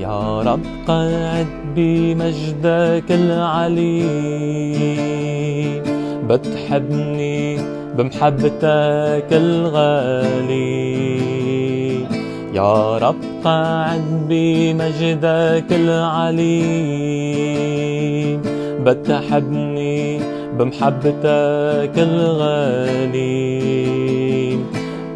يا رب قعد بمجدك العلي بتحبني بمحبتك الغالي يا رب قعد بمجدك العلي بتحبني بمحبتك الغالي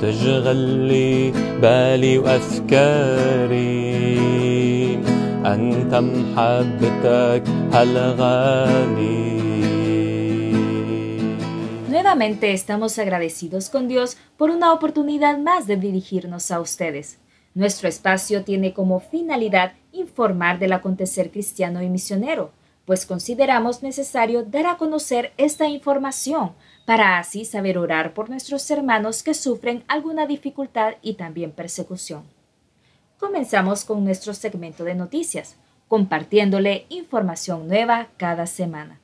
تشغل لي بالي وأفكاري. أنت محبتك هالغالي Nuevamente estamos agradecidos con Dios por una oportunidad más de dirigirnos a ustedes. Nuestro espacio tiene como finalidad informar del acontecer cristiano y misionero, pues consideramos necesario dar a conocer esta información para así saber orar por nuestros hermanos que sufren alguna dificultad y también persecución. Comenzamos con nuestro segmento de noticias, compartiéndole información nueva cada semana.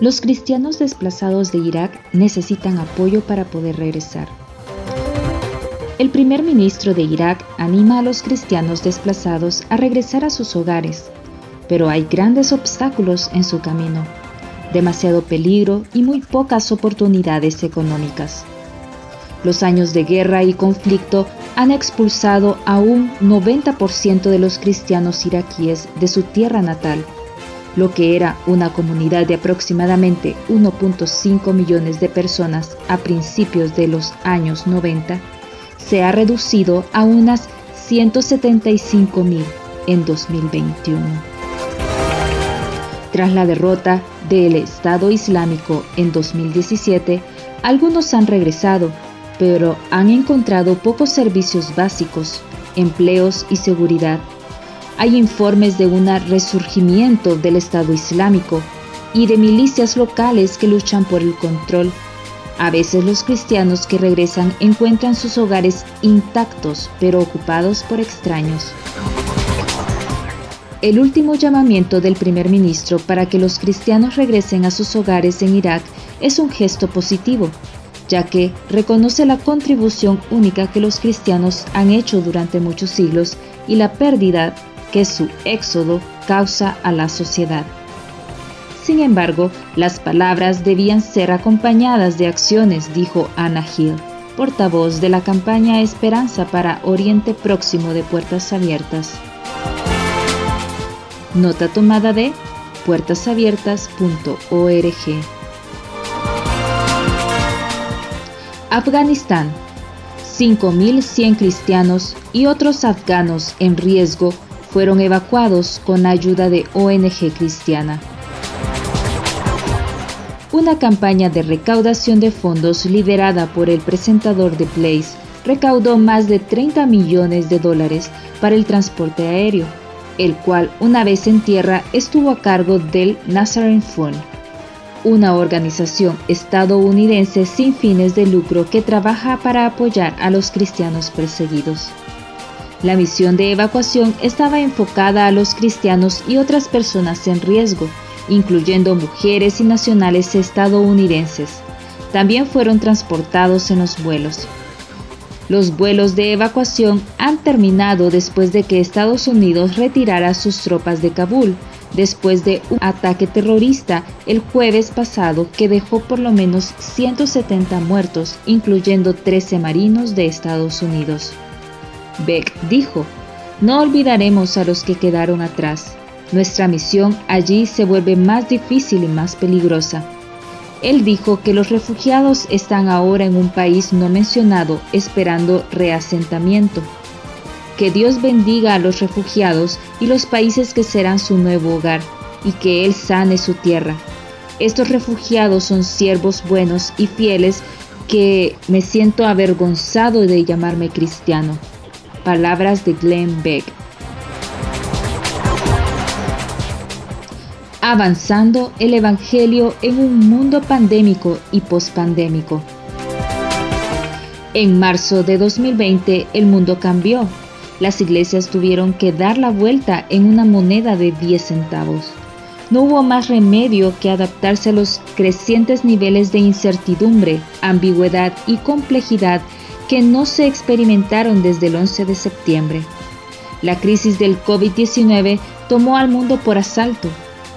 Los cristianos desplazados de Irak necesitan apoyo para poder regresar. El primer ministro de Irak anima a los cristianos desplazados a regresar a sus hogares, pero hay grandes obstáculos en su camino, demasiado peligro y muy pocas oportunidades económicas. Los años de guerra y conflicto han expulsado a un 90% de los cristianos iraquíes de su tierra natal, lo que era una comunidad de aproximadamente 1.5 millones de personas a principios de los años 90, se ha reducido a unas 175 mil en 2021. Tras la derrota del Estado Islámico en 2017, algunos han regresado, pero han encontrado pocos servicios básicos, empleos y seguridad. Hay informes de un resurgimiento del Estado Islámico y de milicias locales que luchan por el control. A veces los cristianos que regresan encuentran sus hogares intactos pero ocupados por extraños. El último llamamiento del primer ministro para que los cristianos regresen a sus hogares en Irak es un gesto positivo, ya que reconoce la contribución única que los cristianos han hecho durante muchos siglos y la pérdida que su éxodo causa a la sociedad. Sin embargo, las palabras debían ser acompañadas de acciones, dijo Anna Hill, portavoz de la campaña Esperanza para Oriente Próximo de Puertas Abiertas. Nota tomada de puertasabiertas.org. Afganistán. 5.100 cristianos y otros afganos en riesgo fueron evacuados con ayuda de ONG cristiana. Una campaña de recaudación de fondos liderada por el presentador de Blaze recaudó más de 30 millones de dólares para el transporte aéreo, el cual una vez en tierra estuvo a cargo del Nazarene Fund, una organización estadounidense sin fines de lucro que trabaja para apoyar a los cristianos perseguidos. La misión de evacuación estaba enfocada a los cristianos y otras personas en riesgo, incluyendo mujeres y nacionales estadounidenses. También fueron transportados en los vuelos. Los vuelos de evacuación han terminado después de que Estados Unidos retirara sus tropas de Kabul, después de un ataque terrorista el jueves pasado que dejó por lo menos 170 muertos, incluyendo 13 marinos de Estados Unidos. Beck dijo, no olvidaremos a los que quedaron atrás. Nuestra misión allí se vuelve más difícil y más peligrosa. Él dijo que los refugiados están ahora en un país no mencionado esperando reasentamiento. Que Dios bendiga a los refugiados y los países que serán su nuevo hogar, y que Él sane su tierra. Estos refugiados son siervos buenos y fieles que me siento avergonzado de llamarme cristiano. Palabras de Glenn Beck. avanzando el Evangelio en un mundo pandémico y pospandémico. En marzo de 2020 el mundo cambió. Las iglesias tuvieron que dar la vuelta en una moneda de 10 centavos. No hubo más remedio que adaptarse a los crecientes niveles de incertidumbre, ambigüedad y complejidad que no se experimentaron desde el 11 de septiembre. La crisis del COVID-19 tomó al mundo por asalto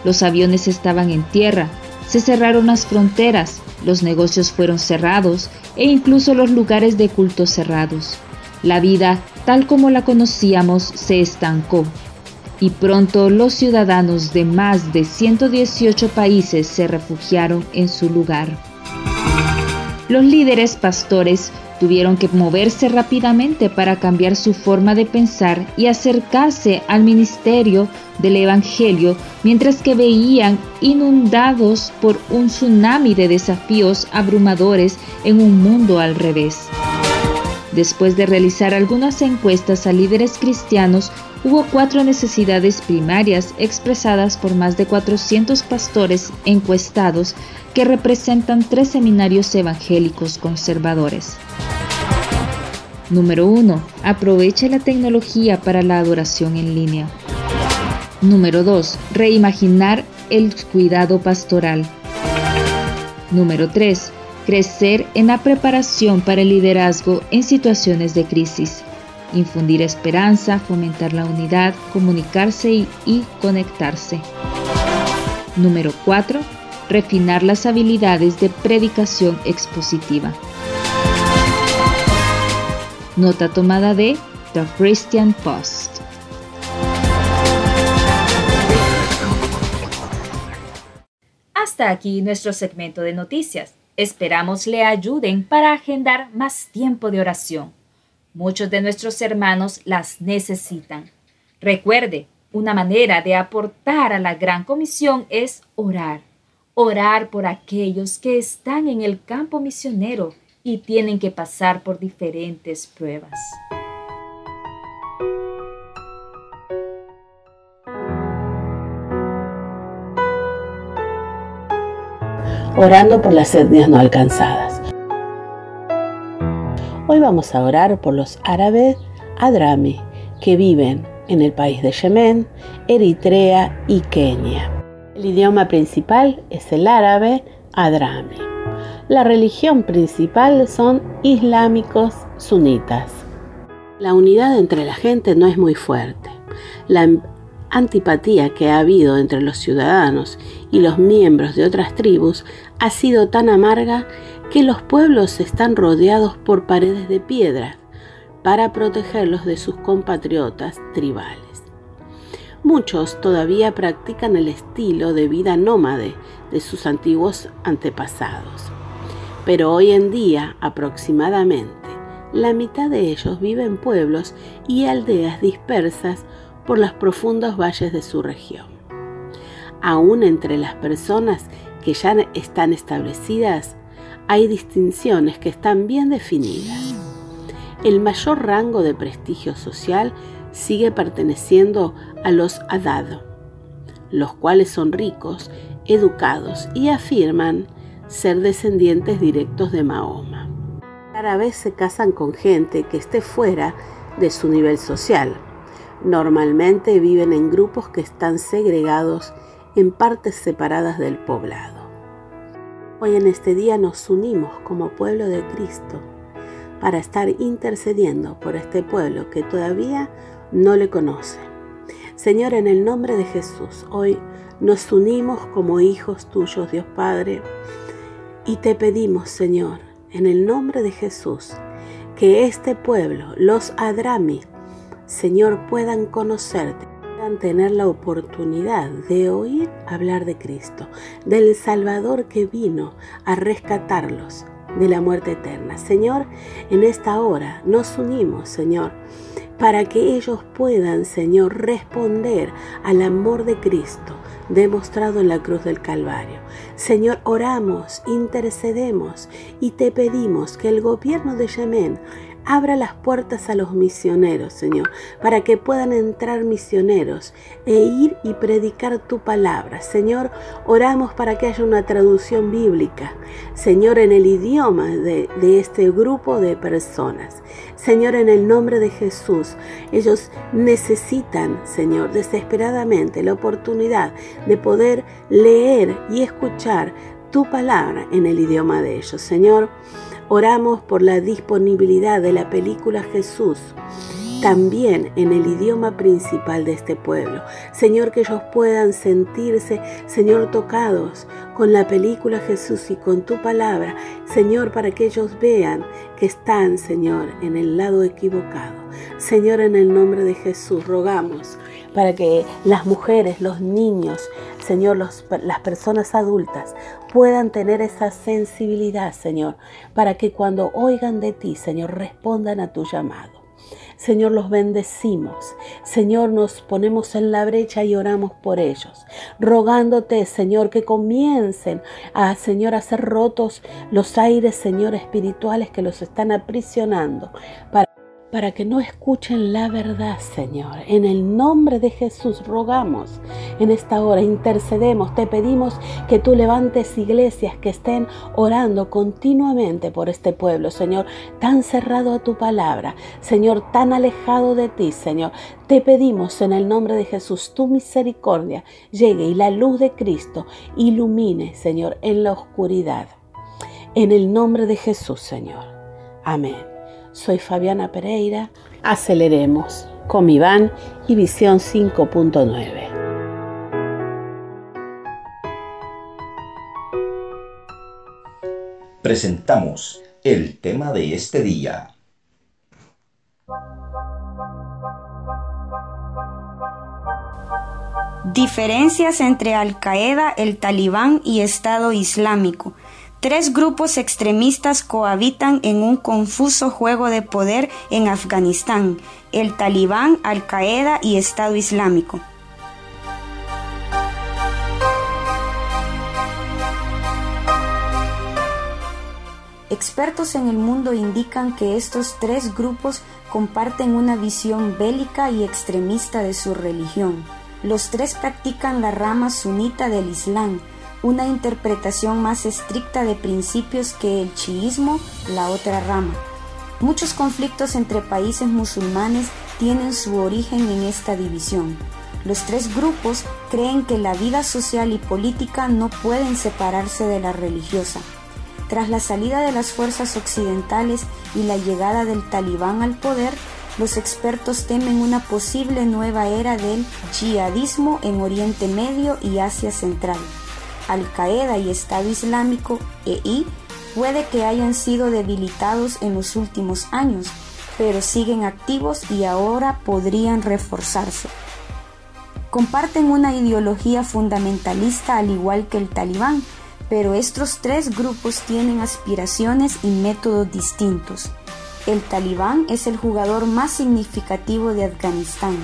los aviones estaban en tierra, se cerraron las fronteras, los negocios fueron cerrados e incluso los lugares de culto cerrados. La vida, tal como la conocíamos, se estancó y pronto los ciudadanos de más de 118 países se refugiaron en su lugar. Los líderes pastores Tuvieron que moverse rápidamente para cambiar su forma de pensar y acercarse al ministerio del Evangelio mientras que veían inundados por un tsunami de desafíos abrumadores en un mundo al revés. Después de realizar algunas encuestas a líderes cristianos, hubo cuatro necesidades primarias expresadas por más de 400 pastores encuestados que representan tres seminarios evangélicos conservadores. Número 1. Aproveche la tecnología para la adoración en línea. Número 2. Reimaginar el cuidado pastoral. Número 3. Crecer en la preparación para el liderazgo en situaciones de crisis. Infundir esperanza, fomentar la unidad, comunicarse y, conectarse. Número 4 refinar las habilidades de predicación expositiva. Nota tomada de The Christian Post. Hasta aquí nuestro segmento de noticias. Esperamos le ayuden para agendar más tiempo de oración. Muchos de nuestros hermanos las necesitan. Recuerde, una manera de aportar a la gran comisión es orar orar por aquellos que están en el campo misionero y tienen que pasar por diferentes pruebas. Orando por las etnias no alcanzadas. Hoy vamos a orar por los árabes adrami que viven en el país de Yemen, Eritrea y Kenia. El idioma principal es el árabe adrami. La religión principal son islámicos sunitas. La unidad entre la gente no es muy fuerte. La antipatía que ha habido entre los ciudadanos y los miembros de otras tribus ha sido tan amarga que los pueblos están rodeados por paredes de piedra para protegerlos de sus compatriotas tribales. Muchos todavía practican el estilo de vida nómade de sus antiguos antepasados. Pero hoy en día, aproximadamente, la mitad de ellos vive en pueblos y aldeas dispersas por los profundos valles de su región. Aún entre las personas que ya están establecidas, hay distinciones que están bien definidas. El mayor rango de prestigio social sigue perteneciendo a los Adad, los cuales son ricos, educados y afirman ser descendientes directos de Mahoma. Rara vez se casan con gente que esté fuera de su nivel social. Normalmente viven en grupos que están segregados en partes separadas del poblado. Hoy en este día nos unimos como pueblo de Cristo para estar intercediendo por este pueblo que todavía no le conoce. Señor, en el nombre de Jesús, hoy nos unimos como hijos tuyos, Dios Padre, y te pedimos, Señor, en el nombre de Jesús, que este pueblo, los Adrami, Señor, puedan conocerte, puedan tener la oportunidad de oír hablar de Cristo, del Salvador que vino a rescatarlos de la muerte eterna. Señor, en esta hora nos unimos, Señor, para que ellos puedan, Señor, responder al amor de Cristo demostrado en la cruz del Calvario. Señor, oramos, intercedemos y te pedimos que el gobierno de Yemen Abra las puertas a los misioneros, Señor, para que puedan entrar misioneros e ir y predicar tu palabra. Señor, oramos para que haya una traducción bíblica, Señor, en el idioma de, de este grupo de personas. Señor, en el nombre de Jesús, ellos necesitan, Señor, desesperadamente la oportunidad de poder leer y escuchar tu palabra en el idioma de ellos. Señor, Oramos por la disponibilidad de la película Jesús también en el idioma principal de este pueblo. Señor, que ellos puedan sentirse, Señor, tocados con la película Jesús y con tu palabra, Señor, para que ellos vean que están, Señor, en el lado equivocado. Señor, en el nombre de Jesús, rogamos para que las mujeres, los niños, Señor, las personas adultas puedan tener esa sensibilidad, Señor, para que cuando oigan de ti, Señor, respondan a tu llamado. Señor, los bendecimos. Señor, nos ponemos en la brecha y oramos por ellos, rogándote, Señor, que comiencen a, Señor, a ser rotos los aires, Señor, espirituales que los están aprisionando para para que no escuchen la verdad, Señor. En el nombre de Jesús rogamos en esta hora, intercedemos, te pedimos que tú levantes iglesias que estén orando continuamente por este pueblo, Señor, tan cerrado a tu palabra, Señor, tan alejado de ti, Señor. Te pedimos en el nombre de Jesús, tu misericordia llegue y la luz de Cristo ilumine, Señor, en la oscuridad. En el nombre de Jesús, Señor. Amén. Soy Fabiana Pereira. Aceleremos con Iván y Visión 5.9. Presentamos el tema de este día. Diferencias entre Al Qaeda, el Talibán y Estado Islámico Tres grupos extremistas cohabitan en un confuso juego de poder en Afganistán, el Talibán, Al-Qaeda y Estado Islámico. Expertos en el mundo indican que estos tres grupos comparten una visión bélica y extremista de su religión. Los tres practican la rama sunita del Islam, una interpretación más estricta de principios que el chiismo, la otra rama. Muchos conflictos entre países musulmanes tienen su origen en esta división. Los tres grupos creen que la vida social y política no pueden separarse de la religiosa. Tras la salida de las fuerzas occidentales y la llegada del talibán al poder, los expertos temen una posible nueva era del yihadismo en Oriente Medio y Asia Central. Al-Qaeda y Estado Islámico EI puede que hayan sido debilitados en los últimos años, pero siguen activos y ahora podrían reforzarse. Comparten una ideología fundamentalista al igual que el talibán, pero estos tres grupos tienen aspiraciones y métodos distintos. El talibán es el jugador más significativo de Afganistán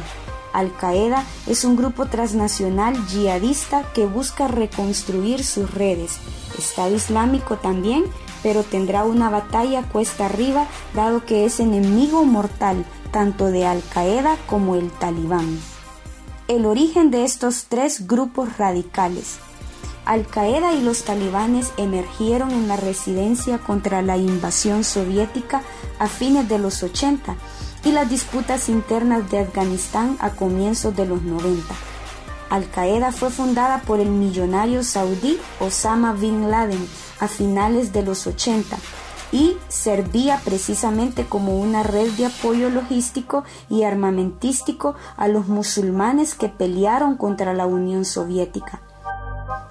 al-Qaeda es un grupo transnacional yihadista que busca reconstruir sus redes. Estado Islámico también, pero tendrá una batalla cuesta arriba dado que es enemigo mortal tanto de Al-Qaeda como el Talibán. El origen de estos tres grupos radicales. Al-Qaeda y los talibanes emergieron en la residencia contra la invasión soviética a fines de los 80 y las disputas internas de Afganistán a comienzos de los 90. Al-Qaeda fue fundada por el millonario saudí Osama Bin Laden a finales de los 80 y servía precisamente como una red de apoyo logístico y armamentístico a los musulmanes que pelearon contra la Unión Soviética.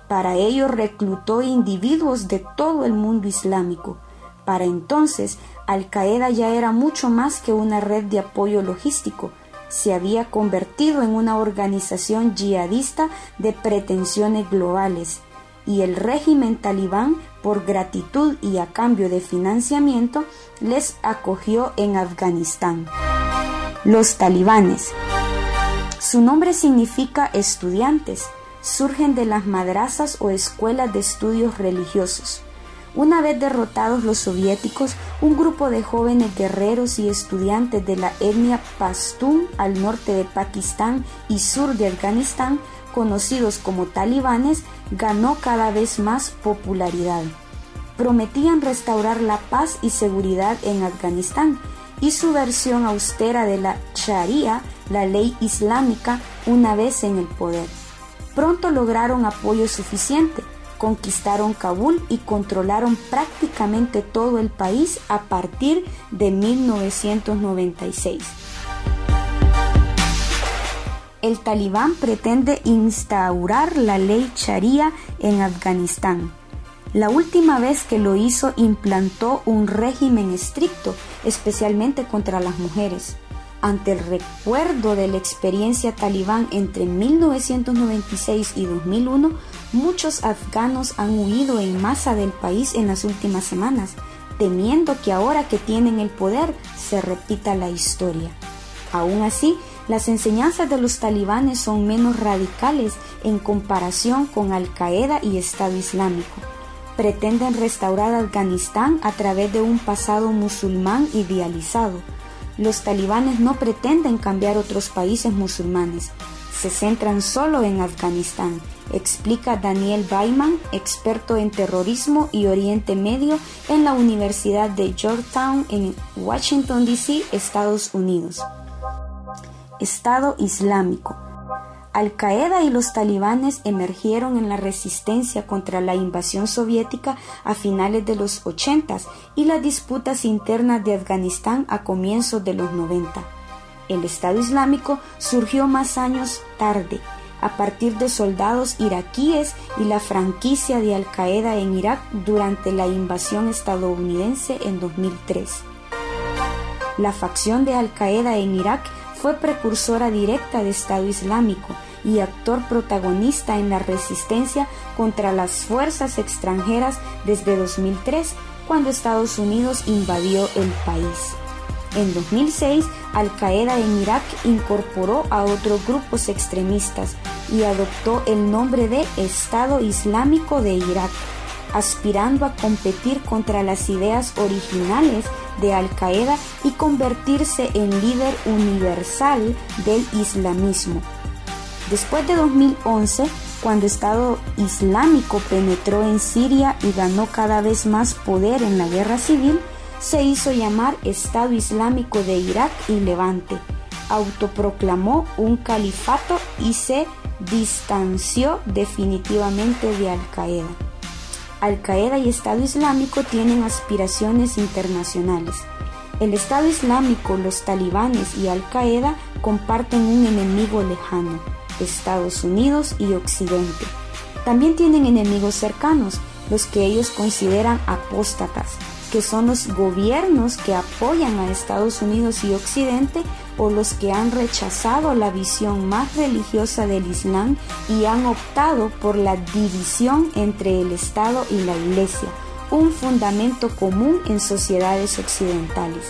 Para ello reclutó individuos de todo el mundo islámico. Para entonces, al-Qaeda ya era mucho más que una red de apoyo logístico, se había convertido en una organización yihadista de pretensiones globales, y el régimen talibán, por gratitud y a cambio de financiamiento, les acogió en Afganistán. Los talibanes. Su nombre significa estudiantes. Surgen de las madrazas o escuelas de estudios religiosos. Una vez derrotados los soviéticos, un grupo de jóvenes guerreros y estudiantes de la etnia Pashtun al norte de Pakistán y sur de Afganistán, conocidos como talibanes, ganó cada vez más popularidad. Prometían restaurar la paz y seguridad en Afganistán y su versión austera de la Sharia, la ley islámica, una vez en el poder. Pronto lograron apoyo suficiente conquistaron Kabul y controlaron prácticamente todo el país a partir de 1996. El talibán pretende instaurar la ley Sharia en Afganistán. La última vez que lo hizo implantó un régimen estricto, especialmente contra las mujeres ante el recuerdo de la experiencia talibán entre 1996 y 2001, muchos afganos han huido en masa del país en las últimas semanas, temiendo que ahora que tienen el poder se repita la historia. Aún así, las enseñanzas de los talibanes son menos radicales en comparación con Al Qaeda y Estado Islámico. Pretenden restaurar Afganistán a través de un pasado musulmán idealizado, los talibanes no pretenden cambiar otros países musulmanes, se centran solo en Afganistán, explica Daniel Baiman, experto en terrorismo y Oriente Medio en la Universidad de Georgetown en Washington, D.C., Estados Unidos. Estado Islámico al-Qaeda y los talibanes emergieron en la resistencia contra la invasión soviética a finales de los 80 y las disputas internas de Afganistán a comienzos de los 90. El Estado Islámico surgió más años tarde, a partir de soldados iraquíes y la franquicia de Al-Qaeda en Irak durante la invasión estadounidense en 2003. La facción de Al-Qaeda en Irak fue precursora directa de Estado Islámico y actor protagonista en la resistencia contra las fuerzas extranjeras desde 2003, cuando Estados Unidos invadió el país. En 2006, Al Qaeda en Irak incorporó a otros grupos extremistas y adoptó el nombre de Estado Islámico de Irak, aspirando a competir contra las ideas originales de Al Qaeda y convertirse en líder universal del islamismo. Después de 2011, cuando Estado Islámico penetró en Siria y ganó cada vez más poder en la guerra civil, se hizo llamar Estado Islámico de Irak y Levante, autoproclamó un califato y se distanció definitivamente de Al Qaeda. Al Qaeda y Estado Islámico tienen aspiraciones internacionales. El Estado Islámico, los talibanes y Al Qaeda comparten un enemigo lejano, Estados Unidos y Occidente. También tienen enemigos cercanos, los que ellos consideran apóstatas, que son los gobiernos que apoyan a Estados Unidos y Occidente o los que han rechazado la visión más religiosa del Islam y han optado por la división entre el Estado y la Iglesia, un fundamento común en sociedades occidentales.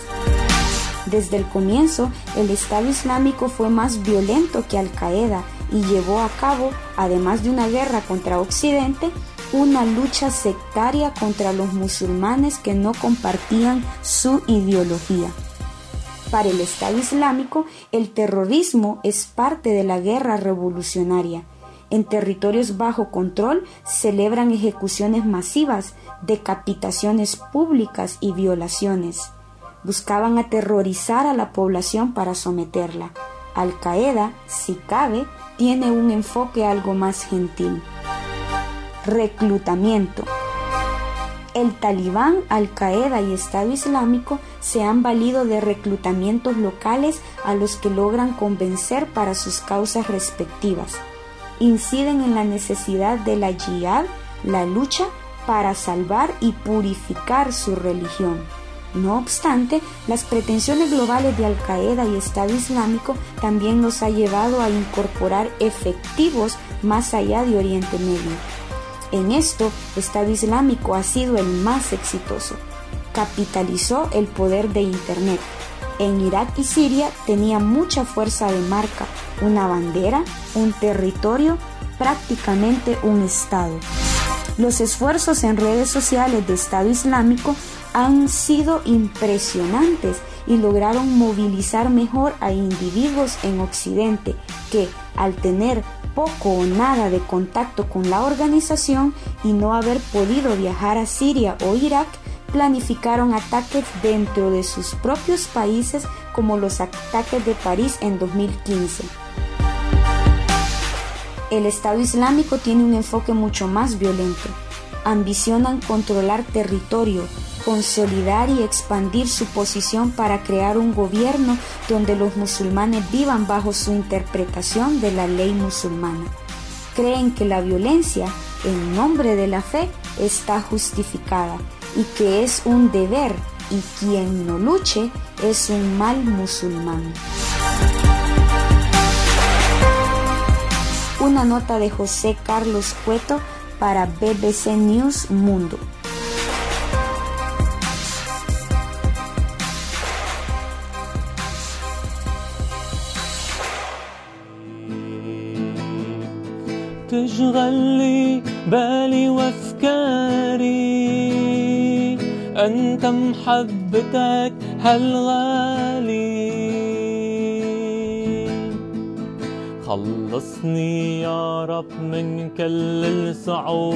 Desde el comienzo, el Estado Islámico fue más violento que Al Qaeda y llevó a cabo, además de una guerra contra Occidente, una lucha sectaria contra los musulmanes que no compartían su ideología. Para el Estado Islámico, el terrorismo es parte de la guerra revolucionaria. En territorios bajo control celebran ejecuciones masivas, decapitaciones públicas y violaciones. Buscaban aterrorizar a la población para someterla. Al Qaeda, si cabe, tiene un enfoque algo más gentil. Reclutamiento. El talibán, Al Qaeda y Estado Islámico se han valido de reclutamientos locales a los que logran convencer para sus causas respectivas. Inciden en la necesidad de la jihad, la lucha para salvar y purificar su religión. No obstante, las pretensiones globales de Al Qaeda y Estado Islámico también nos ha llevado a incorporar efectivos más allá de Oriente Medio en esto, Estado Islámico ha sido el más exitoso. Capitalizó el poder de Internet. en Irak y Siria tenía mucha fuerza de marca, una bandera, un territorio, prácticamente un Estado. Los esfuerzos en redes sociales de Estado Islámico han sido impresionantes y lograron movilizar mejor a individuos en Occidente que, al tener poco o nada de contacto con la organización y no haber podido viajar a Siria o Irak, planificaron ataques dentro de sus propios países como los ataques de París en 2015. El Estado Islámico tiene un enfoque mucho más violento. Ambicionan controlar territorio, consolidar y expandir su posición para crear un gobierno donde los musulmanes vivan bajo su interpretación de la ley musulmana. Creen que la violencia, en nombre de la fe, está justificada y que es un deber y quien no luche es un mal musulmán. Una nota de José Carlos Cueto para BBC News Mundo. تشغل لي بالي وافكاري. أنت محبتك هالغالي خلصني يا رب من كل الصعوب.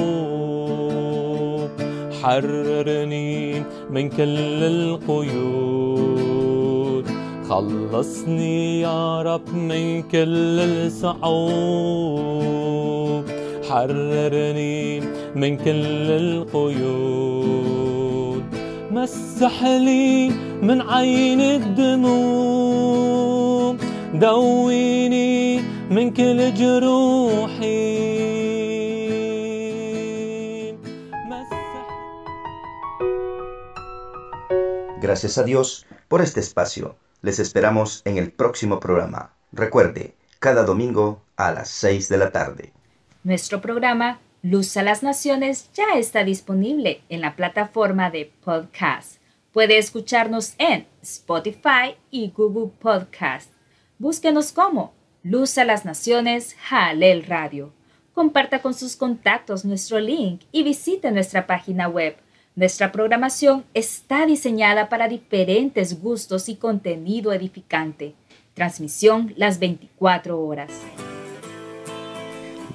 حررني من كل القيود. خلصني يا رب من كل الصعوب. حررني من كل القيود مسح لي من عين الدموع دويني من كل جروحي مسح Gracias a Dios por este espacio. Les esperamos en el próximo programa. Recuerde, cada domingo a las 6 de la tarde. Nuestro programa Luz a las Naciones ya está disponible en la plataforma de podcast. Puede escucharnos en Spotify y Google Podcast. Búsquenos como Luz a las Naciones Jalel Radio. Comparta con sus contactos nuestro link y visite nuestra página web. Nuestra programación está diseñada para diferentes gustos y contenido edificante. Transmisión las 24 horas.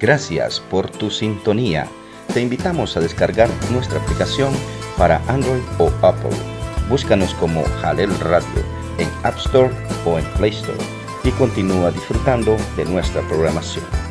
Gracias por tu sintonía. Te invitamos a descargar nuestra aplicación para Android o Apple. Búscanos como Jalel Radio en App Store o en Play Store y continúa disfrutando de nuestra programación.